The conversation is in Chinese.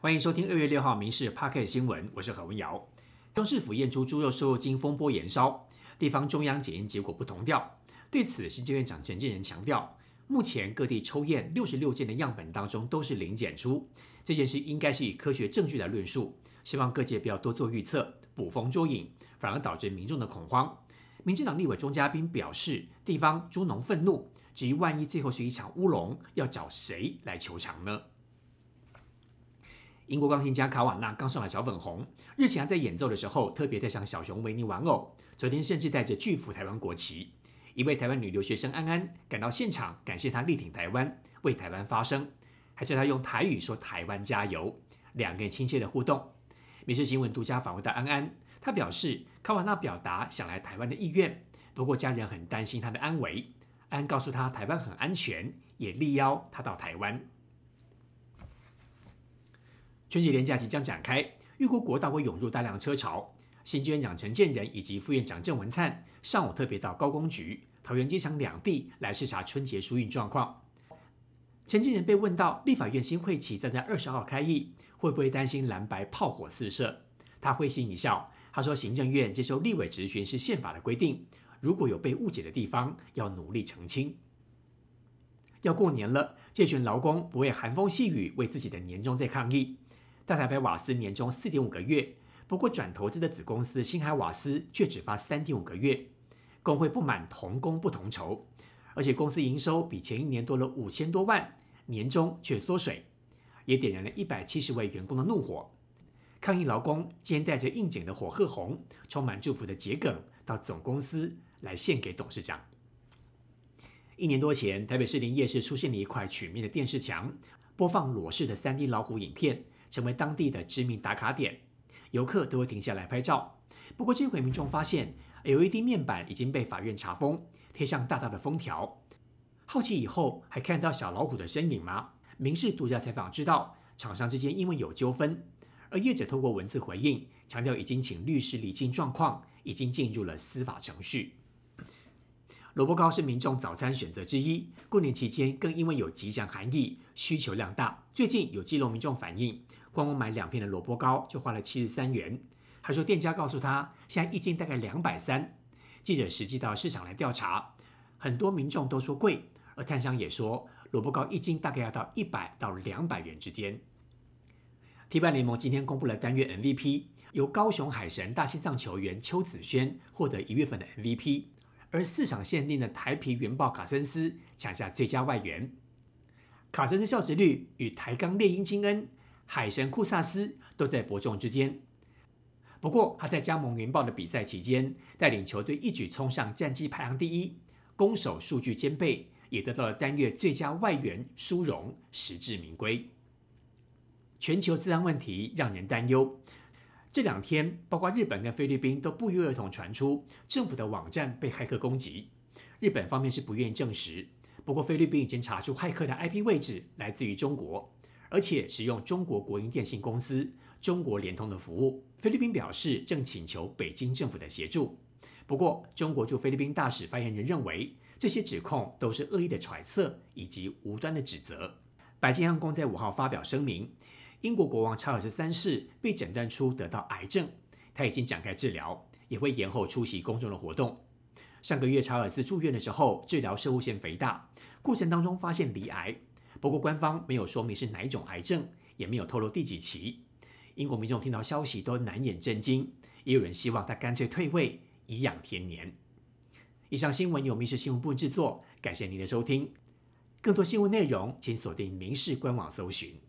欢迎收听二月六号《民事 p a r k e t 新闻》，我是何文瑶。中市府验出猪肉瘦肉精风波延烧，地方中央检验结果不同调。对此，行政院长陈建仁强调，目前各地抽验六十六件的样本当中都是零检出，这件事应该是以科学证据来论述。希望各界不要多做预测，捕风捉影，反而导致民众的恐慌。民进党立委钟嘉宾表示，地方猪农愤怒，至于万一最后是一场乌龙，要找谁来求偿呢？英国钢琴家卡瓦纳刚上了小粉红，日前还在演奏的时候特别带上小熊维尼玩偶，昨天甚至带着巨幅台湾国旗。一位台湾女留学生安安赶到现场，感谢他力挺台湾，为台湾发声，还叫他用台语说“台湾加油”，两个人亲切的互动。美食新闻独家访问到安安，他表示卡瓦纳表达想来台湾的意愿，不过家人很担心他的安危。安告诉他台湾很安全，也力邀他到台湾。春节连假即将展开，预估国道会涌入大量车潮。新局院长陈建仁以及副院长郑文灿上午特别到高工局、桃园机场两地来视察春节疏运状况。陈建仁被问到立法院新会期将在二十号开议，会不会担心蓝白炮火四射？他会心一笑，他说：“行政院接受立委质询是宪法的规定，如果有被误解的地方，要努力澄清。”要过年了，这群劳工不畏寒风细雨，为自己的年终在抗议。大台北瓦斯年终四点五个月，不过转投资的子公司新海瓦斯却只发三点五个月。工会不满同工不同酬，而且公司营收比前一年多了五千多万，年终却缩水，也点燃了一百七十位员工的怒火。抗议劳工今天带着应景的火鹤红，充满祝福的桔梗到总公司来献给董事长。一年多前，台北市林夜市出现了一块曲面的电视墙，播放裸视的三 D 老虎影片。成为当地的知名打卡点，游客都会停下来拍照。不过这回民众发现，LED 面板已经被法院查封，贴上大大的封条。好奇以后还看到小老虎的身影吗？民事独家采访知道，厂商之间因为有纠纷，而业者透过文字回应，强调已经请律师理清状况，已经进入了司法程序。萝卜糕是民众早餐选择之一，过年期间更因为有吉祥含义，需求量大。最近有基隆民众反映。光光买两片的萝卜糕就花了七十三元。还说店家告诉他，现在一斤大概两百三。记者实际到市场来调查，很多民众都说贵，而摊商也说萝卜糕一斤大概要到一百到两百元之间。T 班联盟今天公布了单月 MVP，由高雄海神大心脏球员邱子轩获得一月份的 MVP，而四场限定的台皮原爆卡森斯抢下最佳外援。卡森斯效值率与台钢猎鹰金恩。海神库萨斯都在伯仲之间。不过，他在加盟云豹的比赛期间，带领球队一举冲上战绩排行第一，攻守数据兼备，也得到了单月最佳外援殊荣，实至名归。全球治安问题让人担忧。这两天，包括日本跟菲律宾都不约而同传出政府的网站被骇客攻击。日本方面是不愿意证实，不过菲律宾已经查出骇客的 IP 位置来自于中国。而且使用中国国营电信公司中国联通的服务。菲律宾表示正请求北京政府的协助。不过，中国驻菲律宾大使发言人认为，这些指控都是恶意的揣测以及无端的指责。白金汉宫在五号发表声明，英国国王查尔斯三世被诊断出得到癌症，他已经展开治疗，也会延后出席公众的活动。上个月查尔斯住院的时候，治疗射物腺肥大，过程当中发现罹癌。不过，官方没有说明是哪一种癌症，也没有透露第几期。英国民众听到消息都难掩震惊，也有人希望他干脆退位，颐养天年。以上新闻由民事新闻部制作，感谢您的收听。更多新闻内容，请锁定民事官网搜寻。